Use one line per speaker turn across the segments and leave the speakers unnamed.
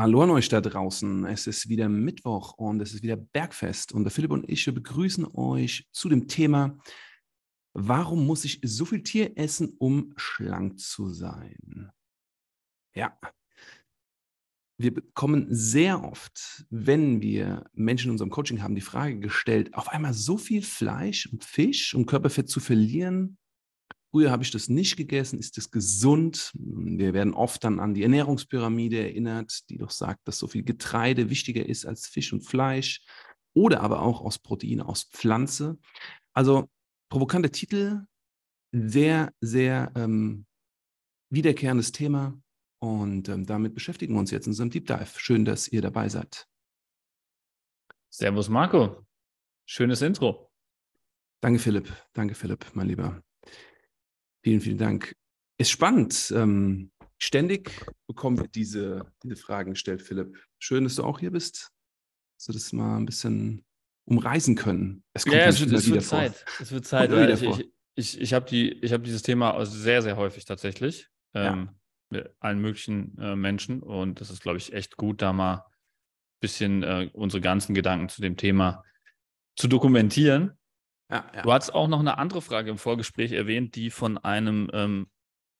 Hallo an euch da draußen. Es ist wieder Mittwoch und es ist wieder Bergfest. Und der Philipp und ich begrüßen euch zu dem Thema, warum muss ich so viel Tier essen, um schlank zu sein? Ja, wir bekommen sehr oft, wenn wir Menschen in unserem Coaching haben, die Frage gestellt, auf einmal so viel Fleisch und Fisch, um Körperfett zu verlieren, Früher habe ich das nicht gegessen. Ist das gesund? Wir werden oft dann an die Ernährungspyramide erinnert, die doch sagt, dass so viel Getreide wichtiger ist als Fisch und Fleisch oder aber auch aus Proteine aus Pflanze. Also provokante Titel, sehr, sehr ähm, wiederkehrendes Thema. Und ähm, damit beschäftigen wir uns jetzt in unserem Deep Dive. Schön, dass ihr dabei seid.
Servus Marco. Schönes Intro.
Danke, Philipp. Danke, Philipp, mein Lieber. Vielen, vielen Dank. Ist spannend. Ähm, ständig bekommen wir diese, diese Fragen gestellt, Philipp. Schön, dass du auch hier bist, dass wir das mal ein bisschen umreißen können.
Es kommt ja, es, es wird Zeit. Es wird Zeit. Weil ich, ich, ich, ich habe die, hab dieses Thema sehr, sehr häufig tatsächlich. Ähm, ja. Mit allen möglichen äh, Menschen. Und das ist, glaube ich, echt gut, da mal ein bisschen äh, unsere ganzen Gedanken zu dem Thema zu dokumentieren. Ja, ja. Du hast auch noch eine andere Frage im Vorgespräch erwähnt, die von einem ähm,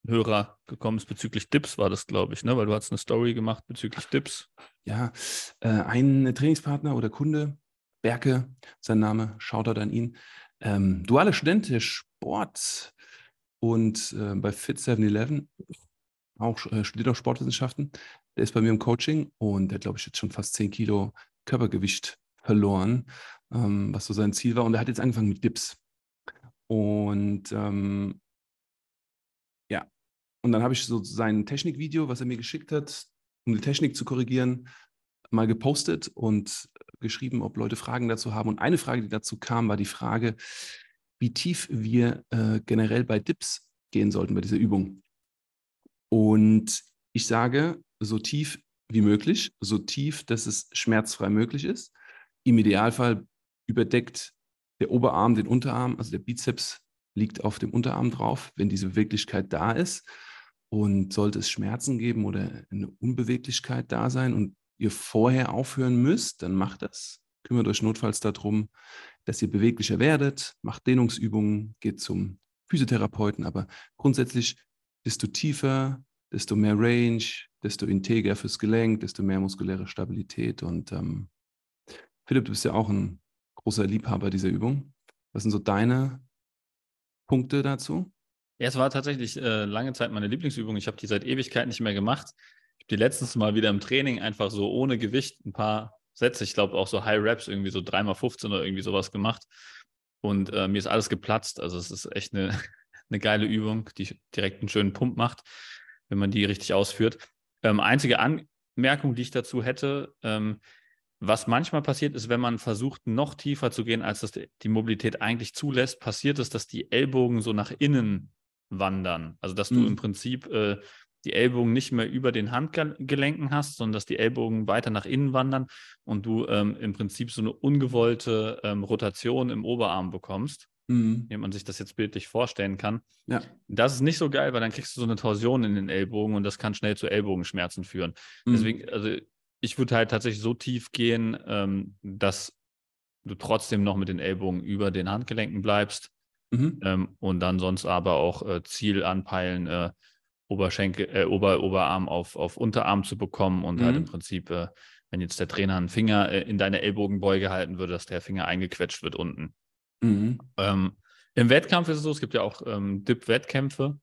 Hörer gekommen ist bezüglich Dips, war das, glaube ich, ne? Weil du hast eine Story gemacht bezüglich Dips.
Ja, äh, ein Trainingspartner oder Kunde, Berke, sein Name, Shoutout an ihn, ähm, duale Student der Sport und äh, bei Fit 7-Eleven, auch äh, studiert auch Sportwissenschaften. Der ist bei mir im Coaching und der, glaube ich, jetzt schon fast 10 Kilo Körpergewicht verloren ähm, was so sein Ziel war. Und er hat jetzt angefangen mit Dips. Und ähm, ja, und dann habe ich so sein Technikvideo, was er mir geschickt hat, um die Technik zu korrigieren, mal gepostet und geschrieben, ob Leute Fragen dazu haben. Und eine Frage, die dazu kam, war die Frage, wie tief wir äh, generell bei Dips gehen sollten bei dieser Übung. Und ich sage, so tief wie möglich, so tief, dass es schmerzfrei möglich ist. Im Idealfall überdeckt der Oberarm den Unterarm, also der Bizeps liegt auf dem Unterarm drauf, wenn diese Beweglichkeit da ist. Und sollte es Schmerzen geben oder eine Unbeweglichkeit da sein und ihr vorher aufhören müsst, dann macht das. Kümmert euch notfalls darum, dass ihr beweglicher werdet, macht Dehnungsübungen, geht zum Physiotherapeuten, aber grundsätzlich, desto tiefer, desto mehr Range, desto integer fürs Gelenk, desto mehr muskuläre Stabilität. Und ähm, Philipp, du bist ja auch ein großer Liebhaber dieser Übung. Was sind so deine Punkte dazu?
Ja, es war tatsächlich äh, lange Zeit meine Lieblingsübung. Ich habe die seit Ewigkeit nicht mehr gemacht. Ich habe die letztens mal wieder im Training einfach so ohne Gewicht ein paar Sätze, ich glaube auch so High Reps, irgendwie so 3x15 oder irgendwie sowas gemacht. Und äh, mir ist alles geplatzt. Also es ist echt eine, eine geile Übung, die direkt einen schönen Pump macht, wenn man die richtig ausführt. Ähm, einzige Anmerkung, die ich dazu hätte, ähm, was manchmal passiert ist, wenn man versucht, noch tiefer zu gehen, als das die Mobilität eigentlich zulässt, passiert es, dass die Ellbogen so nach innen wandern. Also dass du mhm. im Prinzip äh, die Ellbogen nicht mehr über den Handgelenken hast, sondern dass die Ellbogen weiter nach innen wandern und du ähm, im Prinzip so eine ungewollte ähm, Rotation im Oberarm bekommst. Mhm. Wie man sich das jetzt bildlich vorstellen kann. Ja. Das ist nicht so geil, weil dann kriegst du so eine Torsion in den Ellbogen und das kann schnell zu Ellbogenschmerzen führen. Mhm. Deswegen, also ich würde halt tatsächlich so tief gehen, ähm, dass du trotzdem noch mit den Ellbogen über den Handgelenken bleibst mhm. ähm, und dann sonst aber auch äh, Ziel anpeilen, äh, Oberschenkel, äh, Ober, Oberarm auf, auf Unterarm zu bekommen und halt mhm. halt im Prinzip, äh, wenn jetzt der Trainer einen Finger äh, in deine Ellbogenbeuge halten würde, dass der Finger eingequetscht wird unten. Mhm. Ähm, Im Wettkampf ist es so, es gibt ja auch ähm, Dip-Wettkämpfe,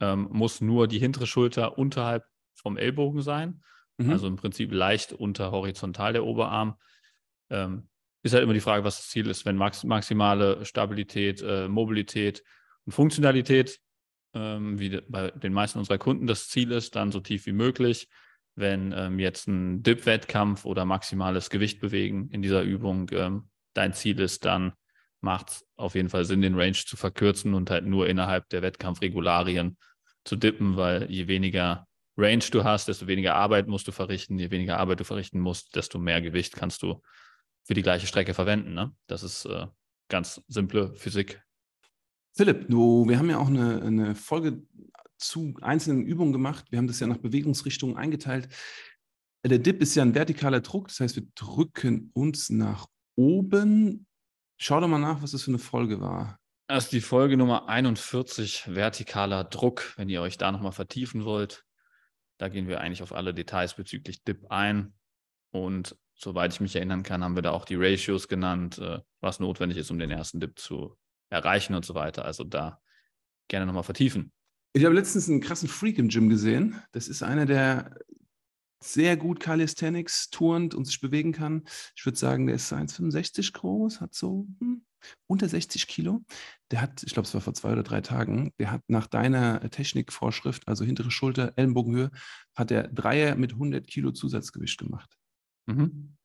ähm, muss nur die hintere Schulter unterhalb vom Ellbogen sein. Mhm. Also im Prinzip leicht unter horizontal der Oberarm. Ähm, ist halt immer die Frage, was das Ziel ist, wenn max maximale Stabilität, äh, Mobilität und Funktionalität, ähm, wie bei den meisten unserer Kunden das Ziel ist, dann so tief wie möglich. Wenn ähm, jetzt ein Dip-Wettkampf oder maximales Gewicht bewegen in dieser Übung ähm, dein Ziel ist, dann macht es auf jeden Fall Sinn, den Range zu verkürzen und halt nur innerhalb der Wettkampfregularien zu dippen, weil je weniger Range du hast, desto weniger Arbeit musst du verrichten. Je weniger Arbeit du verrichten musst, desto mehr Gewicht kannst du für die gleiche Strecke verwenden. Ne? Das ist äh, ganz simple Physik.
Philipp, du, wir haben ja auch eine, eine Folge zu einzelnen Übungen gemacht. Wir haben das ja nach Bewegungsrichtungen eingeteilt. Der Dip ist ja ein vertikaler Druck, das heißt, wir drücken uns nach oben. Schau doch mal nach, was das für eine Folge war.
Das ist die Folge Nummer 41, vertikaler Druck, wenn ihr euch da nochmal vertiefen wollt. Da gehen wir eigentlich auf alle Details bezüglich Dip ein. Und soweit ich mich erinnern kann, haben wir da auch die Ratios genannt, äh, was notwendig ist, um den ersten Dip zu erreichen und so weiter. Also da gerne nochmal vertiefen.
Ich habe letztens einen krassen Freak im Gym gesehen. Das ist einer, der sehr gut Calisthenics turnt und sich bewegen kann. Ich würde sagen, der ist 1,65 groß, hat so hm, unter 60 Kilo. Der hat, ich glaube, es war vor zwei oder drei Tagen, der hat nach deiner Technikvorschrift, also hintere Schulter, Ellenbogenhöhe, hat der Dreier mit 100 Kilo Zusatzgewicht gemacht. Mhm.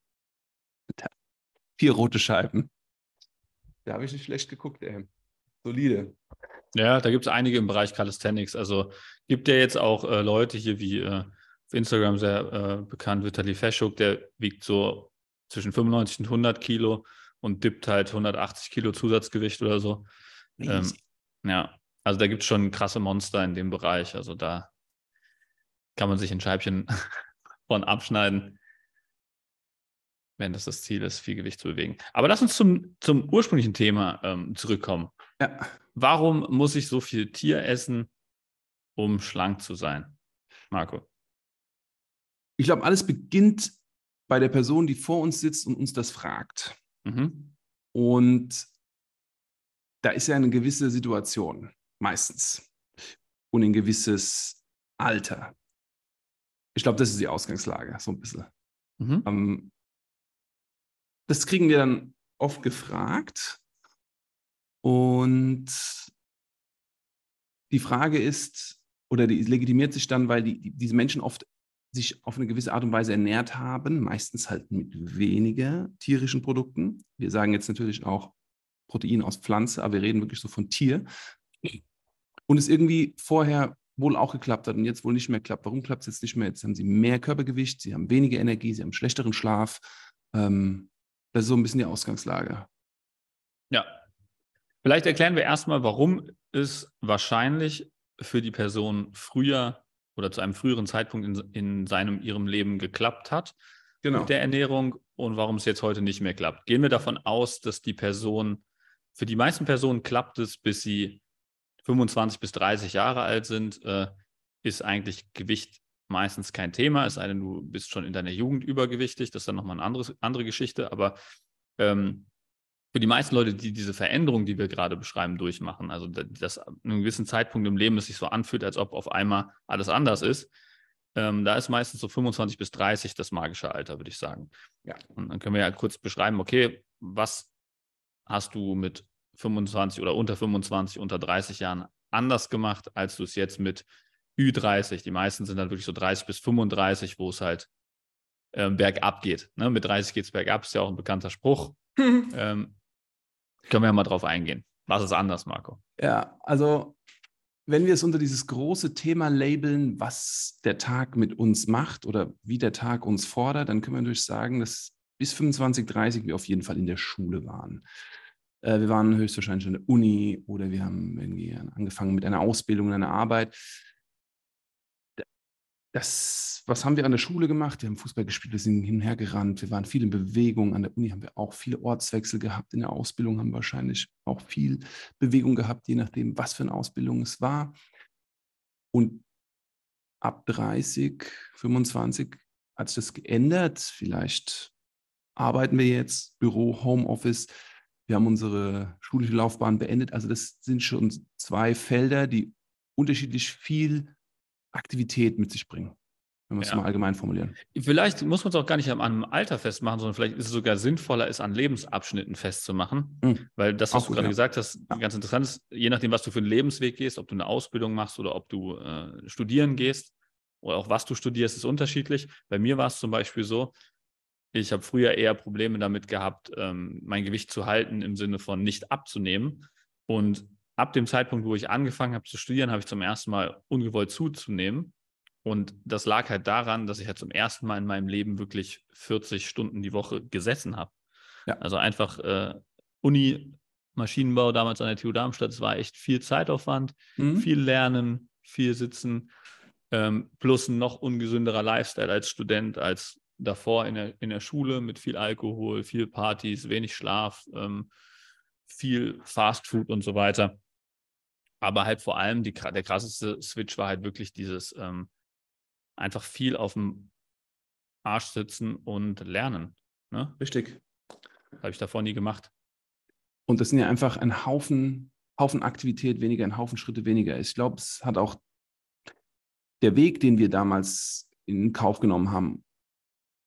Vier rote Scheiben. Da habe ich nicht schlecht geguckt, ey. Solide.
Ja, da gibt es einige im Bereich Calisthenics. Also gibt ja jetzt auch äh, Leute hier wie äh, auf Instagram sehr äh, bekannt, Vitali Feschuk, der wiegt so zwischen 95 und 100 Kilo und dippt halt 180 Kilo Zusatzgewicht oder so. Ähm, ja, also da gibt es schon krasse Monster in dem Bereich. Also da kann man sich ein Scheibchen von abschneiden, wenn das das Ziel ist, viel Gewicht zu bewegen. Aber lass uns zum, zum ursprünglichen Thema ähm, zurückkommen. Ja. Warum muss ich so viel Tier essen, um schlank zu sein? Marco.
Ich glaube, alles beginnt bei der Person, die vor uns sitzt und uns das fragt. Mhm. Und da ist ja eine gewisse Situation, meistens. Und ein gewisses Alter. Ich glaube, das ist die Ausgangslage, so ein bisschen. Mhm. Ähm, das kriegen wir dann oft gefragt. Und die Frage ist, oder die legitimiert sich dann, weil die, die, diese Menschen oft sich auf eine gewisse Art und Weise ernährt haben, meistens halt mit weniger tierischen Produkten. Wir sagen jetzt natürlich auch Protein aus Pflanze, aber wir reden wirklich so von Tier. Und es irgendwie vorher wohl auch geklappt hat und jetzt wohl nicht mehr klappt. Warum klappt es jetzt nicht mehr? Jetzt haben sie mehr Körpergewicht, sie haben weniger Energie, sie haben schlechteren Schlaf. Ähm, das ist so ein bisschen die Ausgangslage.
Ja. Vielleicht erklären wir erstmal, warum es wahrscheinlich für die Person früher oder zu einem früheren Zeitpunkt in, in seinem, ihrem Leben geklappt hat genau. mit der Ernährung und warum es jetzt heute nicht mehr klappt. Gehen wir davon aus, dass die Person, für die meisten Personen klappt es, bis sie 25 bis 30 Jahre alt sind, äh, ist eigentlich Gewicht meistens kein Thema, es sei denn, du bist schon in deiner Jugend übergewichtig, das ist dann nochmal eine andere, andere Geschichte, aber ähm, für die meisten Leute, die diese Veränderung, die wir gerade beschreiben, durchmachen, also dass an einem gewissen Zeitpunkt im Leben es sich so anfühlt, als ob auf einmal alles anders ist, ähm, da ist meistens so 25 bis 30 das magische Alter, würde ich sagen. Ja. Und dann können wir ja kurz beschreiben, okay, was hast du mit 25 oder unter 25, unter 30 Jahren anders gemacht, als du es jetzt mit Ü30, die meisten sind dann wirklich so 30 bis 35, wo es halt ähm, bergab geht. Ne? Mit 30 geht es bergab, ist ja auch ein bekannter Spruch. ähm, können wir ja mal drauf eingehen. Was ist anders, Marco?
Ja, also wenn wir es unter dieses große Thema labeln, was der Tag mit uns macht oder wie der Tag uns fordert, dann können wir natürlich sagen, dass bis 25, 30 wir auf jeden Fall in der Schule waren. Äh, wir waren höchstwahrscheinlich in der Uni oder wir haben irgendwie angefangen mit einer Ausbildung, einer Arbeit das, was haben wir an der Schule gemacht? Wir haben Fußball gespielt, wir sind hin und her gerannt, wir waren viel in Bewegung. An der Uni haben wir auch viele Ortswechsel gehabt. In der Ausbildung haben wir wahrscheinlich auch viel Bewegung gehabt, je nachdem, was für eine Ausbildung es war. Und ab 30, 25 hat sich das geändert. Vielleicht arbeiten wir jetzt, Büro, Homeoffice. Wir haben unsere schulische Laufbahn beendet. Also das sind schon zwei Felder, die unterschiedlich viel Aktivität mit sich bringen. Wenn wir es ja. mal allgemein formulieren.
Vielleicht muss man es auch gar nicht an einem Alter festmachen, sondern vielleicht ist es sogar sinnvoller, es an Lebensabschnitten festzumachen. Mhm. Weil das, was auch du gut, gerade ja. gesagt hast, ja. ganz interessant ist, je nachdem, was du für einen Lebensweg gehst, ob du eine Ausbildung machst oder ob du äh, studieren gehst oder auch was du studierst, ist unterschiedlich. Bei mir war es zum Beispiel so, ich habe früher eher Probleme damit gehabt, ähm, mein Gewicht zu halten im Sinne von nicht abzunehmen. Und ab dem Zeitpunkt, wo ich angefangen habe zu studieren, habe ich zum ersten Mal ungewollt zuzunehmen. Und das lag halt daran, dass ich halt zum ersten Mal in meinem Leben wirklich 40 Stunden die Woche gesessen habe. Ja. Also einfach äh, Uni, Maschinenbau damals an der TU Darmstadt, es war echt viel Zeitaufwand, mhm. viel Lernen, viel Sitzen. ähm, plus ein noch ungesünderer Lifestyle als Student, als davor in der, in der Schule mit viel Alkohol, viel Partys, wenig Schlaf, ähm, viel Fast Food und so weiter. Aber halt vor allem die, der krasseste Switch war halt wirklich dieses ähm, einfach viel auf dem Arsch sitzen und lernen. Ne?
Richtig.
Habe ich davor nie gemacht.
Und das sind ja einfach ein Haufen, Haufen Aktivität weniger, ein Haufen Schritte weniger. Ich glaube, es hat auch der Weg, den wir damals in Kauf genommen haben.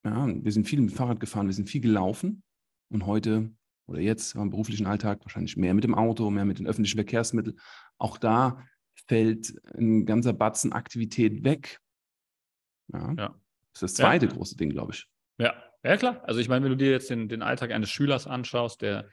Ja, wir sind viel mit dem Fahrrad gefahren, wir sind viel gelaufen und heute oder jetzt im beruflichen Alltag wahrscheinlich mehr mit dem Auto, mehr mit den öffentlichen Verkehrsmitteln. Auch da fällt ein ganzer Batzen Aktivität weg. Ja. ja. Das ist das zweite ja. große Ding, glaube ich.
Ja, ja klar. Also ich meine, wenn du dir jetzt den, den Alltag eines Schülers anschaust, der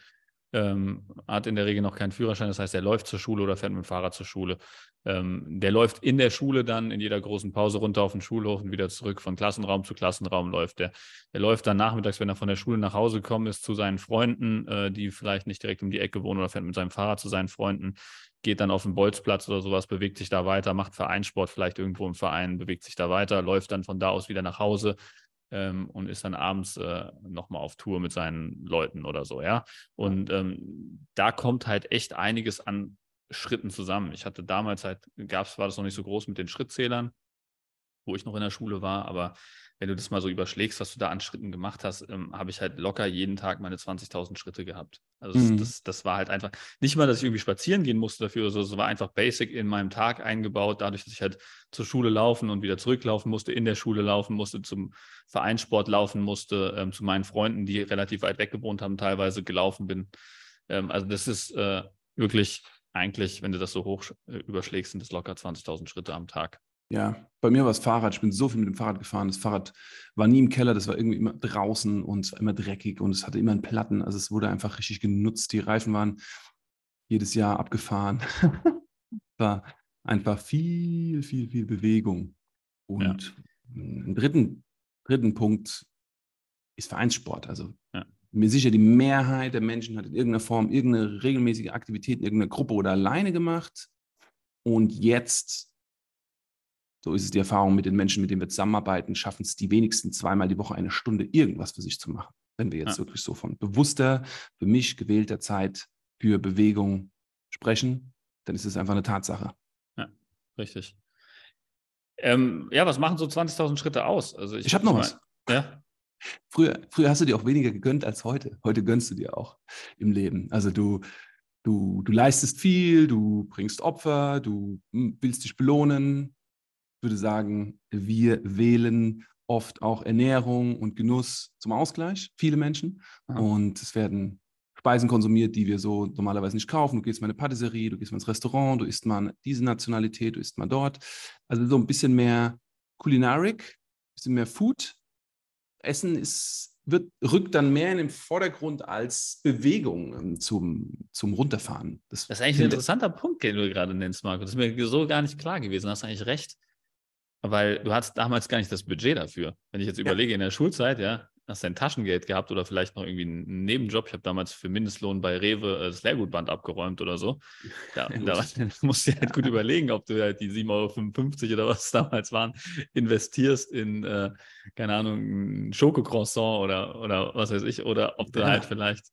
ähm, hat in der Regel noch keinen Führerschein, das heißt, er läuft zur Schule oder fährt mit dem Fahrrad zur Schule. Ähm, der läuft in der Schule dann in jeder großen Pause runter auf den Schulhof und wieder zurück von Klassenraum zu Klassenraum läuft der. Der läuft dann nachmittags, wenn er von der Schule nach Hause gekommen ist, zu seinen Freunden, äh, die vielleicht nicht direkt um die Ecke wohnen oder fährt mit seinem Fahrrad zu seinen Freunden, geht dann auf den Bolzplatz oder sowas, bewegt sich da weiter, macht Vereinssport vielleicht irgendwo im Verein, bewegt sich da weiter, läuft dann von da aus wieder nach Hause, ähm, und ist dann abends äh, nochmal auf Tour mit seinen Leuten oder so, ja. Und ähm, da kommt halt echt einiges an Schritten zusammen. Ich hatte damals halt, gab's, war das noch nicht so groß mit den Schrittzählern, wo ich noch in der Schule war, aber wenn du das mal so überschlägst, was du da an Schritten gemacht hast, ähm, habe ich halt locker jeden Tag meine 20.000 Schritte gehabt. Also mhm. das, das, war halt einfach, nicht mal, dass ich irgendwie spazieren gehen musste dafür, so, es war einfach basic in meinem Tag eingebaut, dadurch, dass ich halt zur Schule laufen und wieder zurücklaufen musste, in der Schule laufen musste, zum Vereinssport laufen musste, ähm, zu meinen Freunden, die relativ weit weg gewohnt haben, teilweise gelaufen bin. Ähm, also das ist äh, wirklich eigentlich, wenn du das so hoch äh, überschlägst, sind das locker 20.000 Schritte am Tag.
Ja, bei mir war es Fahrrad. Ich bin so viel mit dem Fahrrad gefahren. Das Fahrrad war nie im Keller, das war irgendwie immer draußen und es war immer dreckig und es hatte immer einen Platten. Also es wurde einfach richtig genutzt. Die Reifen waren jedes Jahr abgefahren. war einfach viel, viel, viel Bewegung. Und ja. ein dritten, dritten Punkt ist Vereinssport. Also ja. mir sicher, die Mehrheit der Menschen hat in irgendeiner Form irgendeine regelmäßige Aktivität in irgendeiner Gruppe oder alleine gemacht. Und jetzt so ist es die Erfahrung mit den Menschen, mit denen wir zusammenarbeiten, schaffen es die wenigsten zweimal die Woche eine Stunde irgendwas für sich zu machen. Wenn wir jetzt ja. wirklich so von bewusster, für mich gewählter Zeit für Bewegung sprechen, dann ist es einfach eine Tatsache.
Ja, richtig. Ähm, ja, was machen so 20.000 Schritte aus?
Also ich, ich habe noch was. Ja. Früher, früher hast du dir auch weniger gegönnt als heute. Heute gönnst du dir auch im Leben. Also du, du, du leistest viel, du bringst Opfer, du hm, willst dich belohnen, würde sagen, wir wählen oft auch Ernährung und Genuss zum Ausgleich, viele Menschen. Aha. Und es werden Speisen konsumiert, die wir so normalerweise nicht kaufen. Du gehst mal in eine Patisserie, du gehst mal ins Restaurant, du isst mal diese Nationalität, du isst mal dort. Also so ein bisschen mehr Kulinarik, ein bisschen mehr Food. Essen ist, wird, rückt dann mehr in den Vordergrund als Bewegung ähm, zum, zum Runterfahren.
Das, das ist eigentlich ein interessanter Punkt, den du gerade nennst, Marco. Das ist mir so gar nicht klar gewesen. Du hast eigentlich recht weil du hattest damals gar nicht das Budget dafür. Wenn ich jetzt überlege, in der Schulzeit, ja, hast du ein Taschengeld gehabt oder vielleicht noch irgendwie einen Nebenjob. Ich habe damals für Mindestlohn bei Rewe äh, das Lehrgutband abgeräumt oder so. Ja, ja da musst du dir halt gut überlegen, ob du halt die 7,55 Euro oder was damals waren, investierst in, äh, keine Ahnung, ein Schokocroissant oder, oder was weiß ich, oder ob du ja. halt vielleicht.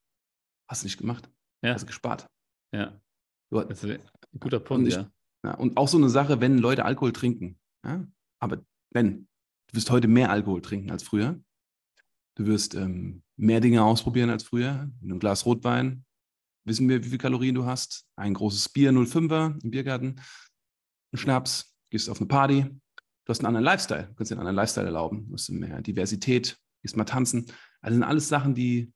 Hast du nicht gemacht?
Ja.
Hast du gespart.
Ja. Ist ein guter Punkt,
ich,
ja.
ja. Und auch so eine Sache, wenn Leute Alkohol trinken. Ja? Aber wenn, du wirst heute mehr Alkohol trinken als früher. Du wirst ähm, mehr Dinge ausprobieren als früher. In einem Glas Rotwein wissen wir, wie viele Kalorien du hast. Ein großes Bier 05er im Biergarten, ein Schnaps, gehst auf eine Party. Du hast einen anderen Lifestyle. Du kannst dir einen anderen Lifestyle erlauben. Du hast mehr Diversität, gehst mal tanzen. Also sind alles Sachen, die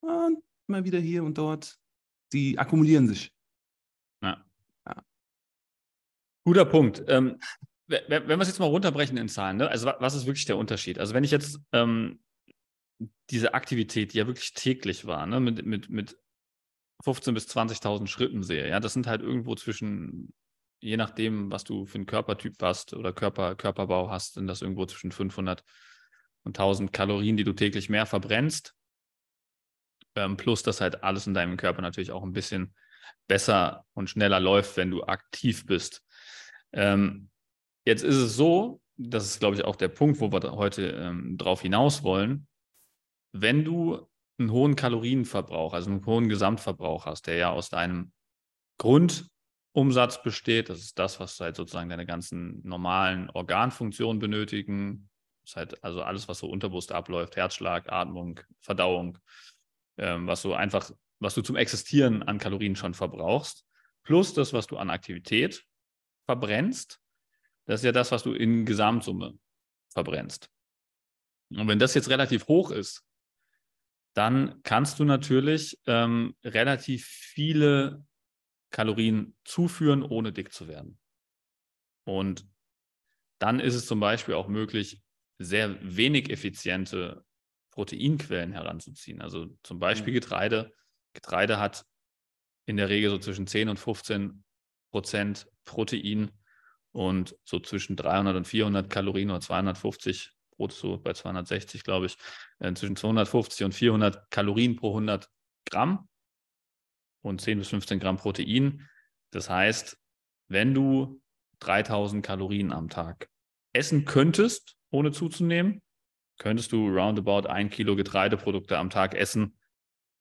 ah, immer wieder hier und dort, die akkumulieren sich.
Ja. ja. Guter Punkt. Ähm, wenn wir es jetzt mal runterbrechen in Zahlen, ne? also was ist wirklich der Unterschied? Also wenn ich jetzt ähm, diese Aktivität, die ja wirklich täglich war, ne? mit, mit, mit 15.000 bis 20.000 Schritten sehe, ja, das sind halt irgendwo zwischen, je nachdem, was du für einen Körpertyp hast oder Körper, Körperbau hast, sind das irgendwo zwischen 500 und 1000 Kalorien, die du täglich mehr verbrennst. Ähm, plus, dass halt alles in deinem Körper natürlich auch ein bisschen besser und schneller läuft, wenn du aktiv bist. Ähm, Jetzt ist es so, das ist, glaube ich, auch der Punkt, wo wir heute ähm, drauf hinaus wollen. Wenn du einen hohen Kalorienverbrauch, also einen hohen Gesamtverbrauch hast, der ja aus deinem Grundumsatz besteht, das ist das, was halt sozusagen deine ganzen normalen Organfunktionen benötigen, das ist halt also alles, was so unterbewusst abläuft, Herzschlag, Atmung, Verdauung, ähm, was so einfach, was du zum Existieren an Kalorien schon verbrauchst, plus das, was du an Aktivität verbrennst, das ist ja das, was du in Gesamtsumme verbrennst. Und wenn das jetzt relativ hoch ist, dann kannst du natürlich ähm, relativ viele Kalorien zuführen, ohne dick zu werden. Und dann ist es zum Beispiel auch möglich, sehr wenig effiziente Proteinquellen heranzuziehen. Also zum Beispiel mhm. Getreide. Getreide hat in der Regel so zwischen 10 und 15 Prozent Protein und so zwischen 300 und 400 Kalorien oder 250 Brot so bei 260, glaube ich, äh, zwischen 250 und 400 Kalorien pro 100 Gramm und 10 bis 15 Gramm Protein. Das heißt, wenn du 3000 Kalorien am Tag essen könntest, ohne zuzunehmen, könntest du roundabout ein Kilo Getreideprodukte am Tag essen,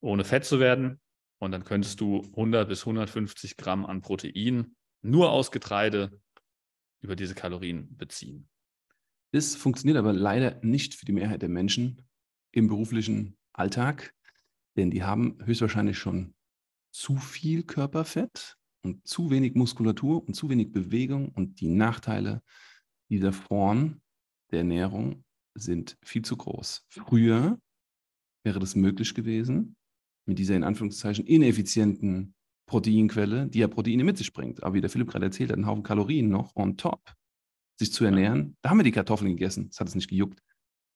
ohne fett zu werden. Und dann könntest du 100 bis 150 Gramm an Protein nur aus Getreide über diese Kalorien beziehen.
Das funktioniert aber leider nicht für die Mehrheit der Menschen im beruflichen Alltag, denn die haben höchstwahrscheinlich schon zu viel Körperfett und zu wenig Muskulatur und zu wenig Bewegung und die Nachteile dieser Form der Ernährung sind viel zu groß. Früher wäre das möglich gewesen, mit dieser in Anführungszeichen ineffizienten Proteinquelle, die ja Proteine mit sich bringt, aber wie der Philipp gerade erzählt hat, einen Haufen Kalorien noch on top sich zu ernähren. Da haben wir die Kartoffeln gegessen, das hat es nicht gejuckt.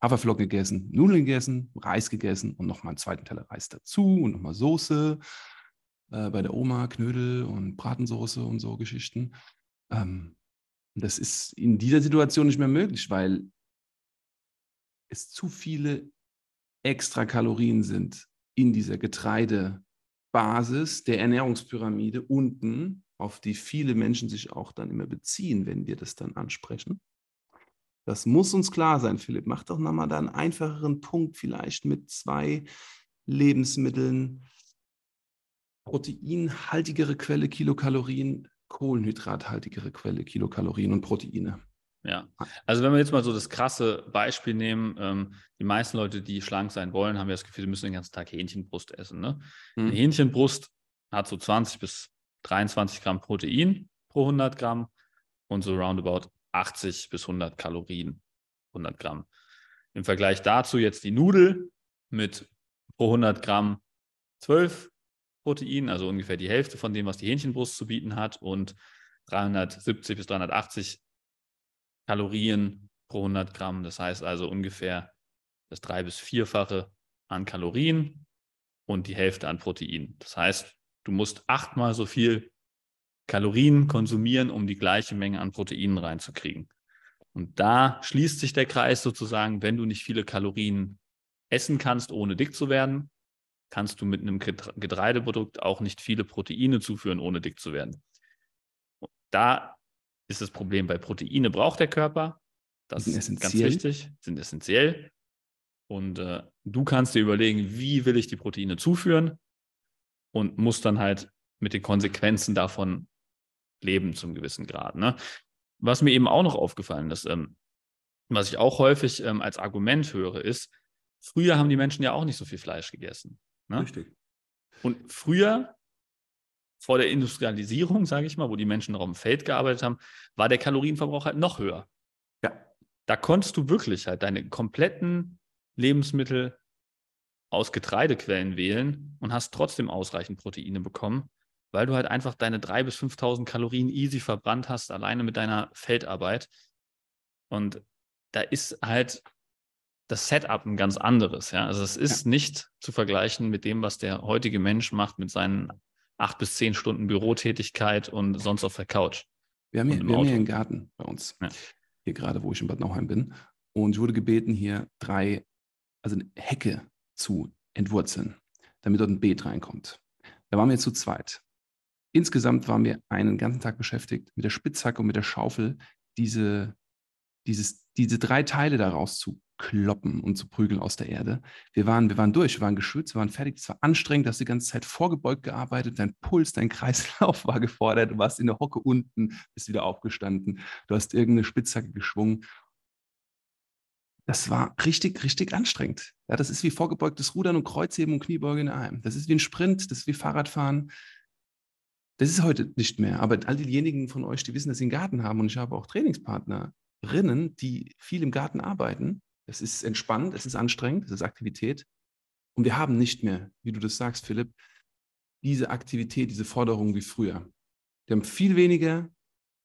Haferflocken gegessen, Nudeln gegessen, Reis gegessen und nochmal einen zweiten Teller Reis dazu und nochmal Soße. Äh, bei der Oma Knödel und Bratensoße und so Geschichten. Ähm, das ist in dieser Situation nicht mehr möglich, weil es zu viele extra Kalorien sind in dieser Getreidebasis der Ernährungspyramide unten auf die viele Menschen sich auch dann immer beziehen, wenn wir das dann ansprechen. Das muss uns klar sein, Philipp. Mach doch nochmal da einen einfacheren Punkt, vielleicht mit zwei Lebensmitteln. Proteinhaltigere Quelle Kilokalorien, kohlenhydrathaltigere Quelle Kilokalorien und Proteine.
Ja, also wenn wir jetzt mal so das krasse Beispiel nehmen, ähm, die meisten Leute, die schlank sein wollen, haben ja das Gefühl, sie müssen den ganzen Tag Hähnchenbrust essen. Ne? Hm. Eine Hähnchenbrust hat so 20 bis 23 Gramm Protein pro 100 Gramm und so roundabout 80 bis 100 Kalorien 100 Gramm. Im Vergleich dazu jetzt die Nudel mit pro 100 Gramm 12 Protein, also ungefähr die Hälfte von dem, was die Hähnchenbrust zu bieten hat und 370 bis 380 Kalorien pro 100 Gramm. Das heißt also ungefähr das drei- bis vierfache an Kalorien und die Hälfte an Protein. Das heißt, Du musst achtmal so viel Kalorien konsumieren, um die gleiche Menge an Proteinen reinzukriegen. Und da schließt sich der Kreis sozusagen, wenn du nicht viele Kalorien essen kannst, ohne dick zu werden, kannst du mit einem Getreideprodukt auch nicht viele Proteine zuführen, ohne dick zu werden. Da ist das Problem bei Proteine braucht der Körper. Das ist ganz wichtig, sind essentiell. Und äh, du kannst dir überlegen, wie will ich die Proteine zuführen? und muss dann halt mit den Konsequenzen davon leben zum gewissen Grad. Ne? Was mir eben auch noch aufgefallen ist, ähm, was ich auch häufig ähm, als Argument höre, ist, früher haben die Menschen ja auch nicht so viel Fleisch gegessen. Ne? Richtig. Und früher, vor der Industrialisierung, sage ich mal, wo die Menschen noch im Feld gearbeitet haben, war der Kalorienverbrauch halt noch höher. Ja. Da konntest du wirklich halt deine kompletten Lebensmittel aus Getreidequellen wählen und hast trotzdem ausreichend Proteine bekommen, weil du halt einfach deine 3.000 bis 5.000 Kalorien easy verbrannt hast, alleine mit deiner Feldarbeit. Und da ist halt das Setup ein ganz anderes. Ja? Also es ist ja. nicht zu vergleichen mit dem, was der heutige Mensch macht mit seinen acht bis zehn Stunden Bürotätigkeit und sonst auf der Couch.
Wir haben hier, wir haben hier einen Garten bei uns, ja. hier gerade, wo ich in Bad Nauheim bin. Und ich wurde gebeten, hier drei, also eine Hecke zu entwurzeln, damit dort ein Beet reinkommt. Da waren wir zu zweit. Insgesamt waren wir einen ganzen Tag beschäftigt, mit der Spitzhacke und mit der Schaufel diese, dieses, diese drei Teile daraus zu kloppen und zu prügeln aus der Erde. Wir waren, wir waren durch, wir waren geschützt, wir waren fertig. Es war anstrengend, du hast die ganze Zeit vorgebeugt gearbeitet, dein Puls, dein Kreislauf war gefordert, du warst in der Hocke unten, bist wieder aufgestanden, du hast irgendeine Spitzhacke geschwungen. Das war richtig, richtig anstrengend. Ja, das ist wie vorgebeugtes Rudern und Kreuzheben und Kniebeuge in einem. Das ist wie ein Sprint, das ist wie Fahrradfahren. Das ist heute nicht mehr. Aber all diejenigen von euch, die wissen, dass sie einen Garten haben, und ich habe auch Trainingspartnerinnen, die viel im Garten arbeiten, es ist entspannt, es ist anstrengend, es ist Aktivität. Und wir haben nicht mehr, wie du das sagst, Philipp, diese Aktivität, diese Forderung wie früher. Wir haben viel weniger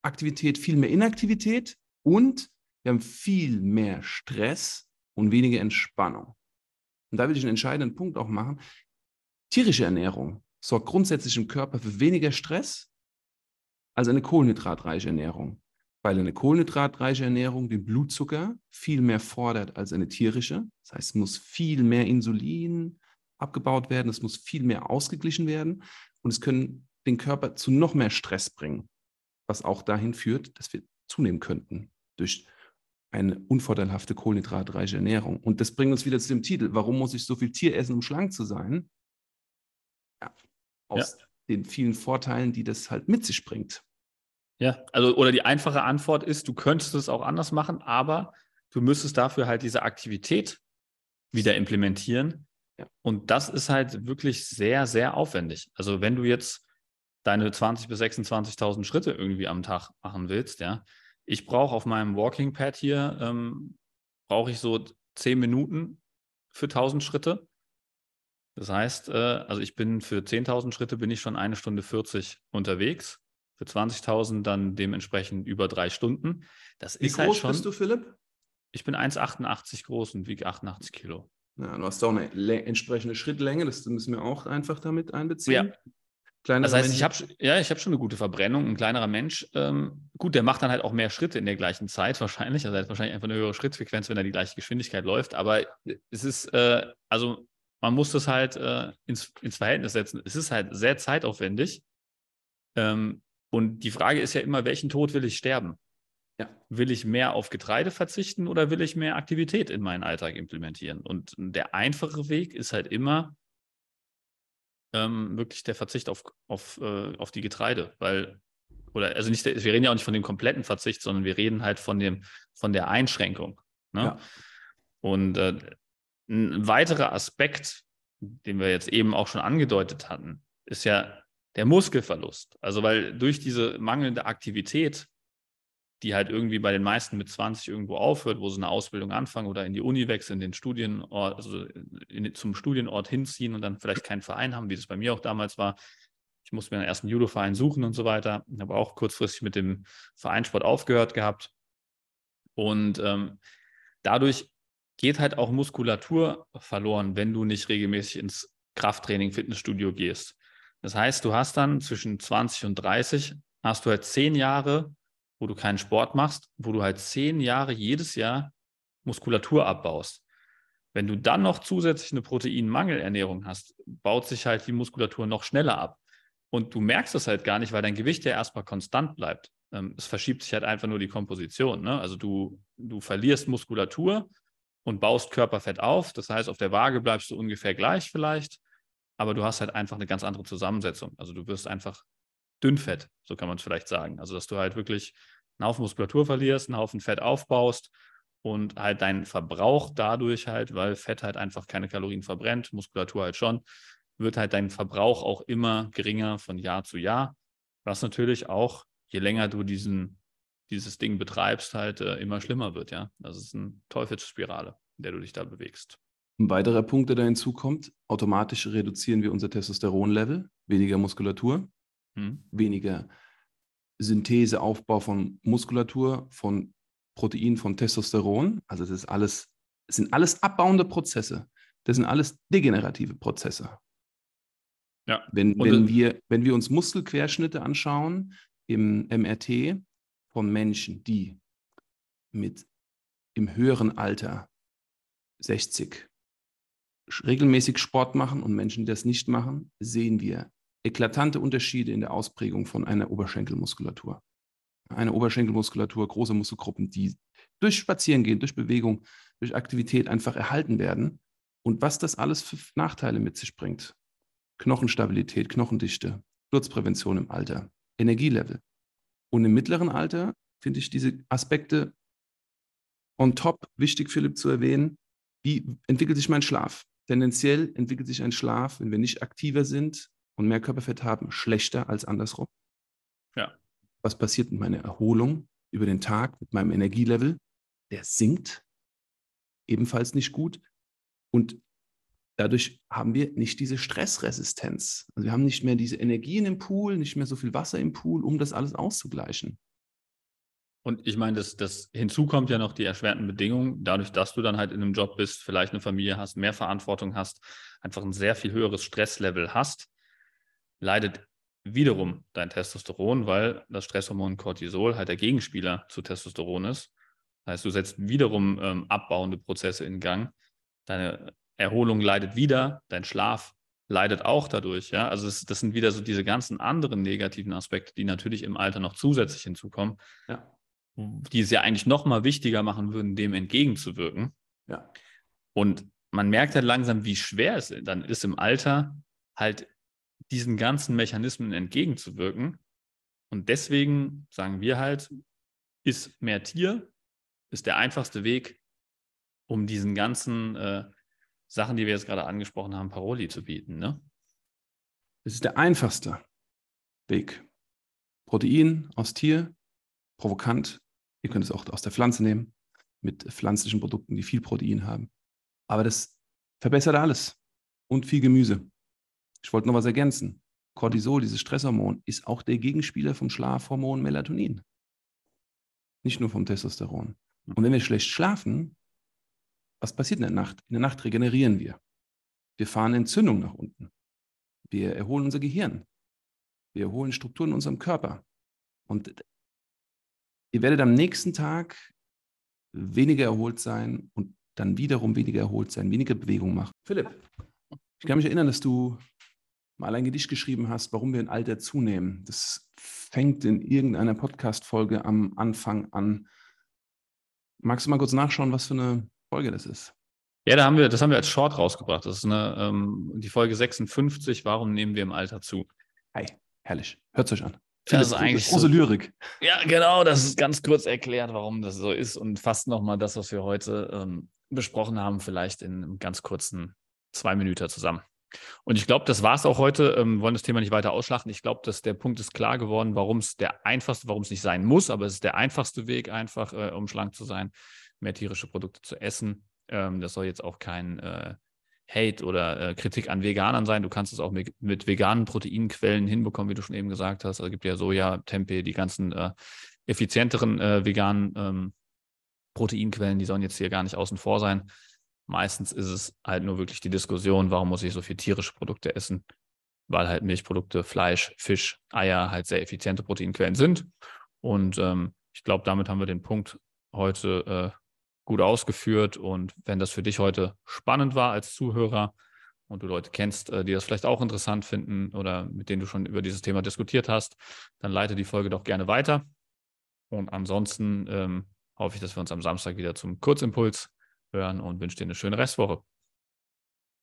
Aktivität, viel mehr Inaktivität und wir haben viel mehr Stress und weniger Entspannung. Und da will ich einen entscheidenden Punkt auch machen. Tierische Ernährung sorgt grundsätzlich im Körper für weniger Stress als eine kohlenhydratreiche Ernährung weil eine kohlenhydratreiche Ernährung den Blutzucker viel mehr fordert als eine tierische. Das heißt, es muss viel mehr Insulin abgebaut werden, es muss viel mehr ausgeglichen werden und es können den Körper zu noch mehr Stress bringen, was auch dahin führt, dass wir zunehmen könnten durch eine unvorteilhafte kohlenhydratreiche Ernährung. Und das bringt uns wieder zu dem Titel, warum muss ich so viel Tier essen, um schlank zu sein? Ja, aus ja. den vielen Vorteilen, die das halt mit sich bringt.
Ja, also oder die einfache Antwort ist, du könntest es auch anders machen, aber du müsstest dafür halt diese Aktivität wieder implementieren. Ja. Und das ist halt wirklich sehr, sehr aufwendig. Also wenn du jetzt deine 20.000 bis 26.000 Schritte irgendwie am Tag machen willst, ja, ich brauche auf meinem Walking Pad hier, ähm, brauche ich so 10 Minuten für 1000 Schritte. Das heißt, äh, also ich bin für 10.000 Schritte bin ich schon eine Stunde 40 unterwegs für 20.000 dann dementsprechend über drei Stunden. Das
Wie ist halt groß halt schon, bist du, Philipp?
Ich bin 1,88 groß und wiege 88 Kilo.
Ja, du hast auch eine entsprechende Schrittlänge, das müssen wir auch einfach damit einbeziehen.
Ja. Kleinerer das heißt, ich habe ja, ich schon eine gute Verbrennung. Ein kleinerer Mensch, ähm, gut, der macht dann halt auch mehr Schritte in der gleichen Zeit wahrscheinlich. Also er hat wahrscheinlich einfach eine höhere Schrittfrequenz, wenn er die gleiche Geschwindigkeit läuft. Aber es ist, äh, also man muss das halt äh, ins, ins Verhältnis setzen. Es ist halt sehr zeitaufwendig. Ähm, und die Frage ist ja immer, welchen Tod will ich sterben? Ja. Will ich mehr auf Getreide verzichten oder will ich mehr Aktivität in meinen Alltag implementieren? Und der einfache Weg ist halt immer ähm, wirklich der Verzicht auf, auf, äh, auf die Getreide, weil, oder also nicht, wir reden ja auch nicht von dem kompletten Verzicht, sondern wir reden halt von, dem, von der Einschränkung. Ne? Ja. Und äh, ein weiterer Aspekt, den wir jetzt eben auch schon angedeutet hatten, ist ja der Muskelverlust. Also weil durch diese mangelnde Aktivität, die halt irgendwie bei den meisten mit 20 irgendwo aufhört, wo sie eine Ausbildung anfangen oder in die Uni wechseln, den Studienort, also in, zum Studienort hinziehen und dann vielleicht keinen Verein haben, wie das bei mir auch damals war. Ich musste mir einen ersten Judo-Verein suchen und so weiter. Ich habe auch kurzfristig mit dem Vereinssport aufgehört gehabt. Und ähm, dadurch geht halt auch Muskulatur verloren, wenn du nicht regelmäßig ins Krafttraining, Fitnessstudio gehst. Das heißt, du hast dann zwischen 20 und 30, hast du halt zehn Jahre, wo du keinen Sport machst, wo du halt zehn Jahre jedes Jahr Muskulatur abbaust. Wenn du dann noch zusätzlich eine Proteinmangelernährung hast, baut sich halt die Muskulatur noch schneller ab. Und du merkst es halt gar nicht, weil dein Gewicht ja erstmal konstant bleibt. Ähm, es verschiebt sich halt einfach nur die Komposition. Ne? Also du, du verlierst Muskulatur und baust Körperfett auf. Das heißt, auf der Waage bleibst du ungefähr gleich vielleicht aber du hast halt einfach eine ganz andere Zusammensetzung. Also du wirst einfach dünnfett, so kann man es vielleicht sagen. Also dass du halt wirklich einen Haufen Muskulatur verlierst, einen Haufen Fett aufbaust und halt deinen Verbrauch dadurch halt, weil Fett halt einfach keine Kalorien verbrennt, Muskulatur halt schon, wird halt dein Verbrauch auch immer geringer von Jahr zu Jahr, was natürlich auch, je länger du diesen, dieses Ding betreibst, halt äh, immer schlimmer wird, ja. Das ist eine Teufelsspirale, in der du dich da bewegst.
Ein weiterer Punkt, der da hinzukommt, automatisch reduzieren wir unser Testosteronlevel, weniger Muskulatur, hm. weniger Syntheseaufbau von Muskulatur, von Protein, von Testosteron. Also das ist alles, das sind alles abbauende Prozesse. Das sind alles degenerative Prozesse. Ja. Wenn, wenn, wir, wenn wir uns Muskelquerschnitte anschauen im MRT von Menschen, die mit im höheren Alter 60, regelmäßig Sport machen und Menschen, die das nicht machen, sehen wir eklatante Unterschiede in der Ausprägung von einer Oberschenkelmuskulatur. eine Oberschenkelmuskulatur, große Muskelgruppen, die durch Spazierengehen, durch Bewegung, durch Aktivität einfach erhalten werden. Und was das alles für Nachteile mit sich bringt. Knochenstabilität, Knochendichte, Sturzprävention im Alter, Energielevel. Und im mittleren Alter finde ich diese Aspekte on top wichtig, Philipp, zu erwähnen. Wie entwickelt sich mein Schlaf? Tendenziell entwickelt sich ein Schlaf, wenn wir nicht aktiver sind und mehr Körperfett haben, schlechter als andersrum.
Ja.
Was passiert mit meiner Erholung über den Tag, mit meinem Energielevel? Der sinkt ebenfalls nicht gut. Und dadurch haben wir nicht diese Stressresistenz. Also wir haben nicht mehr diese Energien im Pool, nicht mehr so viel Wasser im Pool, um das alles auszugleichen.
Und ich meine, das, das hinzu kommt ja noch die erschwerten Bedingungen, dadurch, dass du dann halt in einem Job bist, vielleicht eine Familie hast, mehr Verantwortung hast, einfach ein sehr viel höheres Stresslevel hast, leidet wiederum dein Testosteron, weil das Stresshormon Cortisol halt der Gegenspieler zu Testosteron ist. Das heißt, du setzt wiederum ähm, abbauende Prozesse in Gang. Deine Erholung leidet wieder, dein Schlaf leidet auch dadurch. Ja? Also es, das sind wieder so diese ganzen anderen negativen Aspekte, die natürlich im Alter noch zusätzlich hinzukommen. Ja die es ja eigentlich noch mal wichtiger machen würden, dem entgegenzuwirken.
Ja.
Und man merkt halt langsam, wie schwer es dann ist im Alter, halt diesen ganzen Mechanismen entgegenzuwirken. Und deswegen sagen wir halt, ist mehr Tier, ist der einfachste Weg, um diesen ganzen äh, Sachen, die wir jetzt gerade angesprochen haben, Paroli zu bieten. Ne?
Es ist der einfachste Weg. Protein aus Tier, provokant, Ihr könnt es auch aus der Pflanze nehmen, mit pflanzlichen Produkten, die viel Protein haben. Aber das verbessert alles. Und viel Gemüse. Ich wollte noch was ergänzen. Cortisol, dieses Stresshormon, ist auch der Gegenspieler vom Schlafhormon Melatonin. Nicht nur vom Testosteron. Und wenn wir schlecht schlafen, was passiert in der Nacht? In der Nacht regenerieren wir. Wir fahren Entzündung nach unten. Wir erholen unser Gehirn. Wir erholen Strukturen in unserem Körper. Und Ihr werdet am nächsten Tag weniger erholt sein und dann wiederum weniger erholt sein, weniger Bewegung machen. Philipp, ich kann mich erinnern, dass du mal ein Gedicht geschrieben hast, warum wir im Alter zunehmen. Das fängt in irgendeiner Podcast-Folge am Anfang an. Magst du mal kurz nachschauen, was für eine Folge das ist?
Ja, da haben wir, das haben wir als Short rausgebracht. Das ist eine, ähm, die Folge 56, warum nehmen wir im Alter zu?
Hi, herrlich. Hört es euch an.
Das ist eigentlich große so, Lyrik. Ja, genau, das ist ganz kurz erklärt, warum das so ist und fast nochmal das, was wir heute ähm, besprochen haben, vielleicht in einem ganz kurzen zwei Minuten zusammen. Und ich glaube, das war es auch heute. Ähm, wollen das Thema nicht weiter ausschlachten. Ich glaube, dass der Punkt ist klar geworden, warum es der einfachste, warum es nicht sein muss, aber es ist der einfachste Weg, einfach äh, um schlank zu sein, mehr tierische Produkte zu essen. Ähm, das soll jetzt auch kein äh, Hate oder äh, Kritik an Veganern sein. Du kannst es auch mit, mit, veganen Proteinquellen hinbekommen, wie du schon eben gesagt hast. Also es gibt ja Soja, Tempeh, die ganzen äh, effizienteren äh, veganen ähm, Proteinquellen, die sollen jetzt hier gar nicht außen vor sein. Meistens ist es halt nur wirklich die Diskussion, warum muss ich so viel tierische Produkte essen? Weil halt Milchprodukte, Fleisch, Fisch, Eier halt sehr effiziente Proteinquellen sind. Und ähm, ich glaube, damit haben wir den Punkt heute äh, gut ausgeführt. Und wenn das für dich heute spannend war als Zuhörer und du Leute kennst, äh, die das vielleicht auch interessant finden oder mit denen du schon über dieses Thema diskutiert hast, dann leite die Folge doch gerne weiter. Und ansonsten ähm, hoffe ich, dass wir uns am Samstag wieder zum Kurzimpuls hören und wünsche dir eine schöne Restwoche.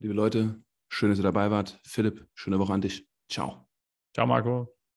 Liebe Leute, schön, dass ihr dabei wart. Philipp, schöne Woche an dich. Ciao.
Ciao, Marco.